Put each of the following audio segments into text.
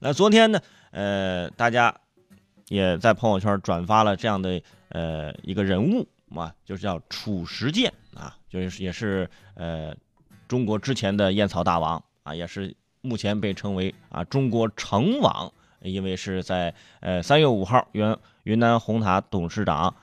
那昨天呢，呃，大家也在朋友圈转发了这样的呃一个人物嘛，就是叫褚时健啊，就是也是呃中国之前的烟草大王啊，也是目前被称为啊中国橙王，因为是在呃三月五号，原云南红塔董事长，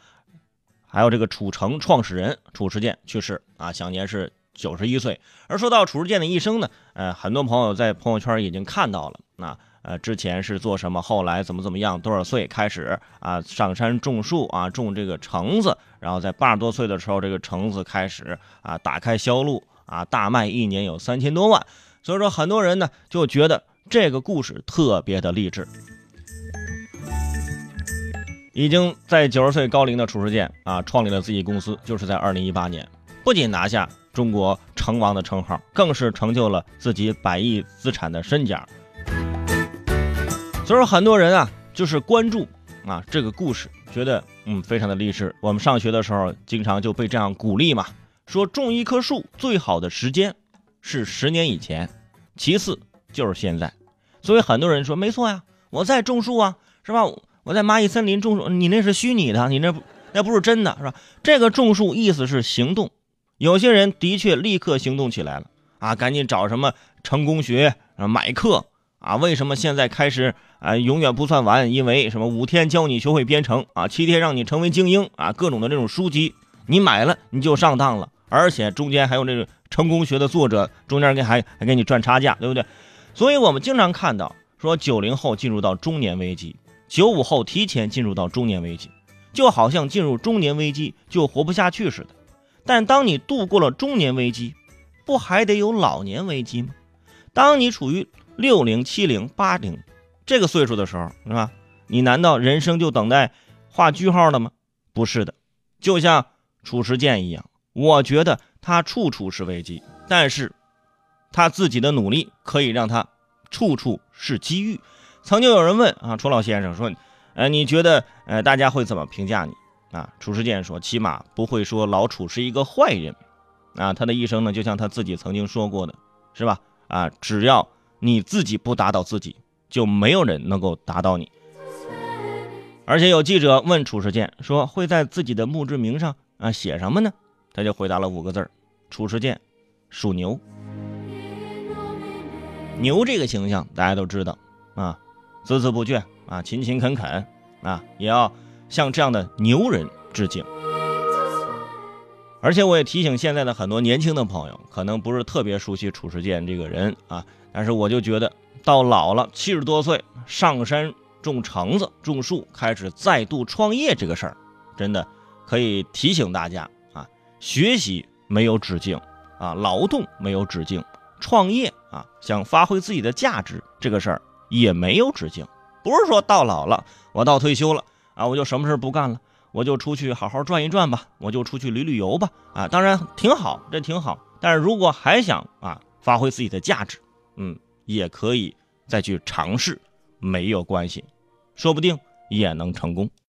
还有这个褚橙创始人褚时健去世啊，享年是九十一岁。而说到褚时健的一生呢，呃，很多朋友在朋友圈已经看到了啊。呃，之前是做什么？后来怎么怎么样？多少岁开始啊？上山种树啊，种这个橙子，然后在八十多岁的时候，这个橙子开始啊打开销路啊，大卖一年有三千多万。所以说，很多人呢就觉得这个故事特别的励志。已经在九十岁高龄的褚时健啊，创立了自己公司，就是在二零一八年，不仅拿下中国橙王的称号，更是成就了自己百亿资产的身价。所以说，很多人啊，就是关注啊这个故事，觉得嗯非常的励志。我们上学的时候，经常就被这样鼓励嘛，说种一棵树最好的时间是十年以前，其次就是现在。所以很多人说没错呀，我在种树啊，是吧？我在蚂蚁森林种树，你那是虚拟的，你那那不是真的，是吧？这个种树意思是行动，有些人的确立刻行动起来了啊，赶紧找什么成功学啊买课。啊，为什么现在开始啊？永远不算完，因为什么？五天教你学会编程啊，七天让你成为精英啊，各种的这种书籍，你买了你就上当了，而且中间还有这个成功学的作者，中间给还还给你赚差价，对不对？所以我们经常看到说，九零后进入到中年危机，九五后提前进入到中年危机，就好像进入中年危机就活不下去似的。但当你度过了中年危机，不还得有老年危机吗？当你处于六零、七零、八零，这个岁数的时候，是吧？你难道人生就等待画句号了吗？不是的，就像褚时健一样，我觉得他处处是危机，但是他自己的努力可以让他处处是机遇。曾经有人问啊，楚老先生说，呃，你觉得呃大家会怎么评价你啊？褚时健说，起码不会说老褚是一个坏人啊。他的一生呢，就像他自己曾经说过的，是吧？啊，只要。你自己不打倒自己，就没有人能够打倒你。而且有记者问褚时健说：“会在自己的墓志铭上啊写什么呢？”他就回答了五个字儿：“褚时健，属牛。”牛这个形象大家都知道啊，孜孜不倦啊，勤勤恳恳啊，也要向这样的牛人致敬。而且我也提醒现在的很多年轻的朋友，可能不是特别熟悉褚时健这个人啊。但是我就觉得，到老了七十多岁上山种橙子、种树，开始再度创业这个事儿，真的可以提醒大家啊，学习没有止境啊，劳动没有止境，创业啊，想发挥自己的价值这个事儿也没有止境。不是说到老了，我到退休了啊，我就什么事不干了，我就出去好好转一转吧，我就出去旅旅游吧啊，当然挺好，这挺好。但是如果还想啊，发挥自己的价值。嗯，也可以再去尝试，没有关系，说不定也能成功。